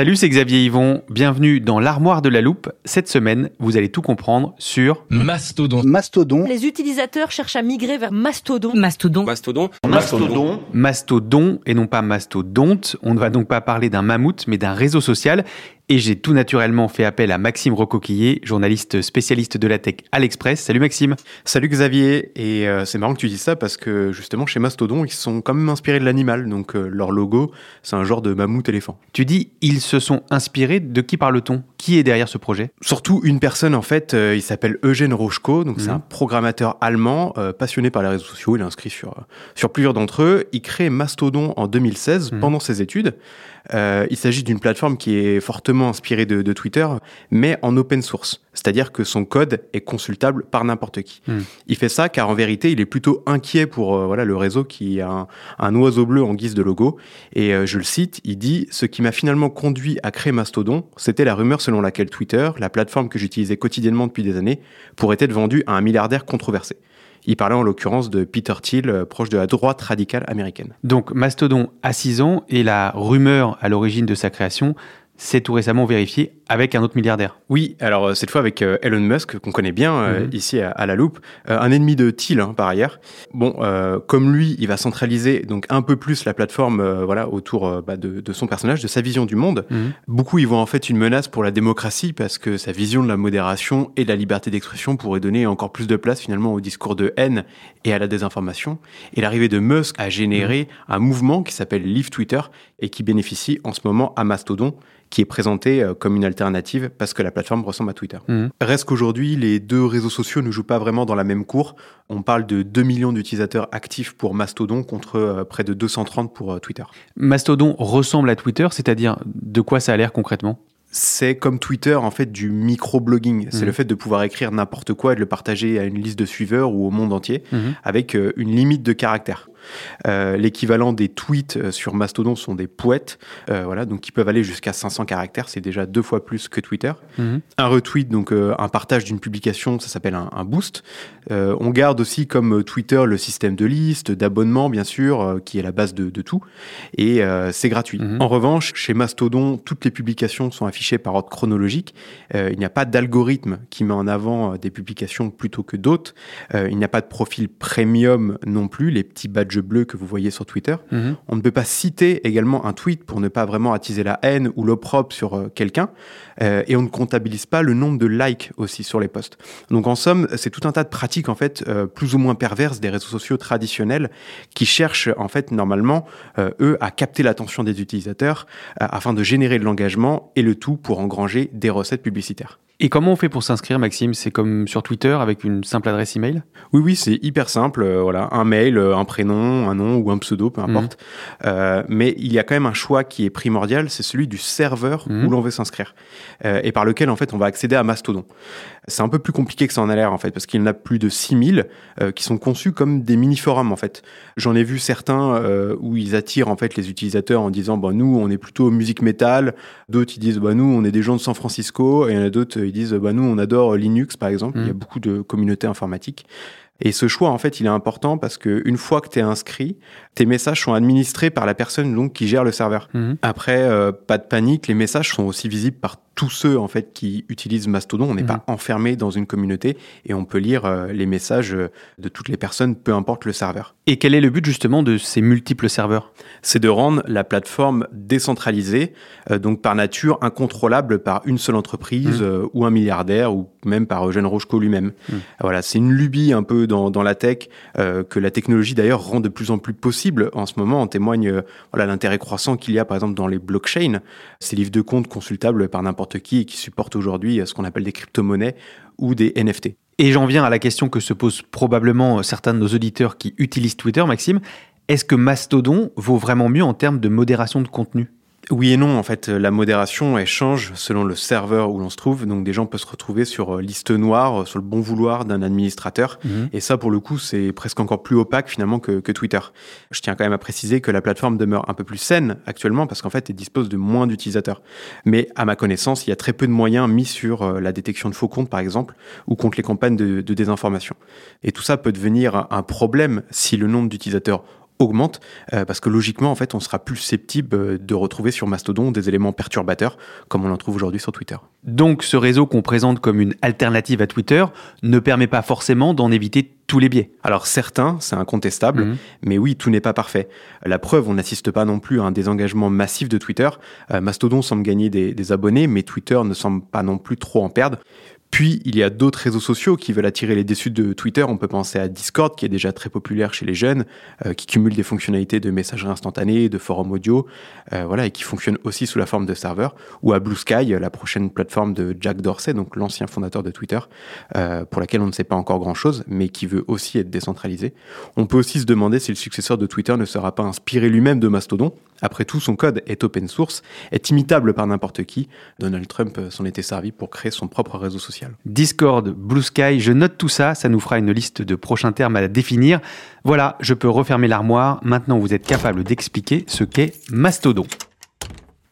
Salut, c'est Xavier Yvon. Bienvenue dans l'armoire de la loupe. Cette semaine, vous allez tout comprendre sur Mastodon. Mastodon. Les utilisateurs cherchent à migrer vers Mastodon. Mastodon. Mastodon. Mastodon. Mastodon et non pas mastodonte. On ne va donc pas parler d'un mammouth, mais d'un réseau social. Et j'ai tout naturellement fait appel à Maxime Recoquillier, journaliste spécialiste de la tech à l'Express. Salut Maxime. Salut Xavier. Et euh, c'est marrant que tu dises ça parce que justement chez Mastodon, ils sont quand même inspirés de l'animal. Donc euh, leur logo, c'est un genre de mammouth éléphant. Tu dis ils se sont inspirés. De qui parle-t-on? Qui est derrière ce projet? Surtout une personne en fait, euh, il s'appelle Eugène Rochko. Donc c'est Mhm. un programmateur allemand passionné par les réseaux sociaux. Il est inscrit sur, sur plusieurs d'entre eux. Il crée Mastodon en 2016 Mhm. pendant ses études. Euh, il s'agit d'une plateforme qui est fortement inspirée de, de Twitter, mais en open source. C'est-à-dire que son code est consultable par n'importe qui. Mhm. Il fait ça car en vérité, il est plutôt inquiet pour euh, voilà, le réseau qui a un, un oiseau bleu en guise de logo. Et euh, je le cite, il dit Ce qui m'a finalement conduit à créer Mastodon, c'était la rumeur selon laquelle Twitter, la plateforme que j'utilisais quotidiennement depuis des années, pourrait être vendue à un milliardaire controversé. Il parlait en l'occurrence de Peter Thiel, euh, proche de la droite radicale américaine. Donc Mastodon a 6 ans et la rumeur à l'origine de sa création s'est tout récemment vérifiée avec un autre milliardaire. Oui, alors euh, cette fois avec euh, Elon Musk, qu'on connaît bien euh, Mhm. ici à, à la loupe, Euh, un ennemi de Thiel hein, par ailleurs. Bon, euh, comme lui, il va centraliser donc un peu plus la plateforme voilà, autour bah, de, de son personnage, de sa vision du monde. Mhm. Beaucoup y voient en fait une menace pour la démocratie parce que sa vision de la modération et de la liberté d'expression pourrait donner encore plus de place finalement au discours de haine et à la désinformation. Et l'arrivée de Musk a généré un mouvement qui s'appelle Leave Twitter et qui bénéficie en ce moment à Mastodon qui est présenté comme une alternative parce que la plateforme ressemble à Twitter. Mhm. Reste qu'aujourd'hui, les deux réseaux sociaux ne jouent pas vraiment dans la même cour. On parle de 2 millions d'utilisateurs actifs pour Mastodon contre euh, près de 230 pour euh, Twitter. Mastodon ressemble à Twitter, c'est-à-dire de quoi ça a l'air concrètement? C'est comme Twitter, en fait, du micro-blogging. C'est Mhm. le fait de pouvoir écrire n'importe quoi et de le partager à une liste de suiveurs ou au monde entier Mhm. avec euh, une limite de caractères. Euh, L'équivalent des tweets euh, sur Mastodon sont des poètes, euh, voilà, donc qui peuvent aller jusqu'à 500 caractères, c'est déjà deux fois plus que Twitter. Mhm. Un retweet, donc euh, un partage d'une publication, ça s'appelle un, un boost. On garde aussi comme Twitter le système de liste, d'abonnement bien sûr, qui est la base de, de tout, et c'est gratuit. Mhm. En revanche, chez Mastodon, toutes les publications sont affichées par ordre chronologique. Il n'y a pas d'algorithme qui met en avant des publications plutôt que d'autres. Il n'y a pas de profil premium non plus, les petits badges bleus que vous voyez sur Twitter. Mhm. On ne peut pas citer également un tweet pour ne pas vraiment attiser la haine ou l'opprobre sur euh, quelqu'un. Euh, et on ne comptabilise pas le nombre de likes aussi sur les posts. Donc en somme, c'est tout un tas de pratiques en fait euh, plus ou moins perverses des réseaux sociaux traditionnels qui cherchent en fait normalement eux à capter l'attention des utilisateurs afin de générer de l'engagement et le tout pour engranger des recettes publicitaires. Et comment on fait pour s'inscrire, Maxime? C'est comme sur Twitter avec une simple adresse email? Oui, oui, c'est hyper simple. euh, voilà, un mail, euh, un prénom, un nom ou un pseudo, peu importe. Euh, mais il y a quand même un choix qui est primordial, c'est celui du serveur Mhm. où l'on veut s'inscrire euh, et par lequel en fait on va accéder à Mastodon. C'est un peu plus compliqué que ça en a l'air en fait parce qu'il y en a plus de 6000 euh, qui sont conçus comme des mini forums en fait. J'en ai vu certains où ils attirent en fait les utilisateurs en disant bah nous on est plutôt musique métal, d'autres ils disent bah nous on est des gens de San Francisco et il y en a d'autres ils disent bah nous on adore Linux par exemple. Il y a beaucoup de communautés informatiques. Et ce choix, en fait, il est important parce que une fois que tu es inscrit, tes messages sont administrés par la personne donc qui gère le serveur. Mhm. Après, euh, pas de panique, les messages sont aussi visibles par tous ceux en fait qui utilisent Mastodon. On n'est pas enfermé dans une communauté et on peut lire euh, les messages euh, de toutes les personnes, peu importe le serveur. Et quel est le but justement de ces multiples serveurs? C'est de rendre la plateforme décentralisée, euh, donc par nature incontrôlable par une seule entreprise Mmh. ou un milliardaire ou même par Eugène Rochko lui-même. Mmh. Voilà, c'est une lubie un peu dans, dans la tech que la technologie d'ailleurs rend de plus en plus possible en ce moment. En témoigne voilà l'intérêt croissant qu'il y a par exemple dans les blockchains, ces livres de compte consultables par n'importe qui et qui supportent aujourd'hui ce qu'on appelle des crypto-monnaies ou des NFT. Et j'en viens à la question que se posent probablement certains de nos auditeurs qui utilisent Twitter, Maxime. Est-ce que Mastodon vaut vraiment mieux en termes de modération de contenu? Oui et non, en fait, la modération, elle change selon le serveur où l'on se trouve. Donc, des gens peuvent se retrouver sur euh, liste noire, sur le bon vouloir d'un administrateur. Mhm. Et ça, pour le coup, c'est presque encore plus opaque finalement que, que, Twitter. Je tiens quand même à préciser que la plateforme demeure un peu plus saine actuellement parce qu'en fait, elle dispose de moins d'utilisateurs. Mais à ma connaissance, il y a très peu de moyens mis sur euh, la détection de faux comptes, par exemple, ou contre les campagnes de, de désinformation. Et tout ça peut devenir un problème si le nombre d'utilisateurs augmente euh, parce que logiquement en fait on sera plus susceptible de retrouver sur Mastodon des éléments perturbateurs comme on en trouve aujourd'hui sur Twitter. Donc ce réseau qu'on présente comme une alternative à Twitter ne permet pas forcément d'en éviter tous les biais. Alors certains, c'est incontestable, Mhm. mais oui, tout n'est pas parfait. La preuve, on n'assiste pas non plus à un désengagement massif de Twitter. Euh, Mastodon semble gagner des, des abonnés, mais Twitter ne semble pas non plus trop en perdre. Puis, il y a d'autres réseaux sociaux qui veulent attirer les déçus de Twitter. On peut penser à Discord, qui est déjà très populaire chez les jeunes, euh, qui cumule des fonctionnalités de messagerie instantanée, de forum audio, euh, voilà, et qui fonctionne aussi sous la forme de serveur. Ou à Blue Sky, la prochaine plateforme de Jack Dorsey, donc l'ancien fondateur de Twitter, euh, pour laquelle on ne sait pas encore grand-chose, mais qui veut aussi être décentralisée. On peut aussi se demander si le successeur de Twitter ne sera pas inspiré lui-même de Mastodon. Après tout, son code est open source, est imitable par n'importe qui. Donald Trump s'en était servi pour créer son propre réseau social. Discord, Blue Sky, je note tout ça, ça nous fera une liste de prochains termes à définir. Voilà, je peux refermer l'armoire, maintenant vous êtes capable d'expliquer ce qu'est Mastodon.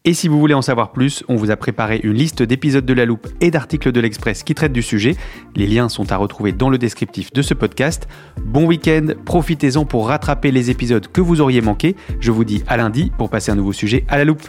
Et si vous voulez en savoir plus, on vous a préparé une liste d'épisodes de La Loupe et d'articles de l'Express qui traitent du sujet. Les liens sont à retrouver dans le descriptif de ce podcast. Bon week-end, profitez-en pour rattraper les épisodes que vous auriez manqués. Je vous dis à lundi pour passer un nouveau sujet à La Loupe.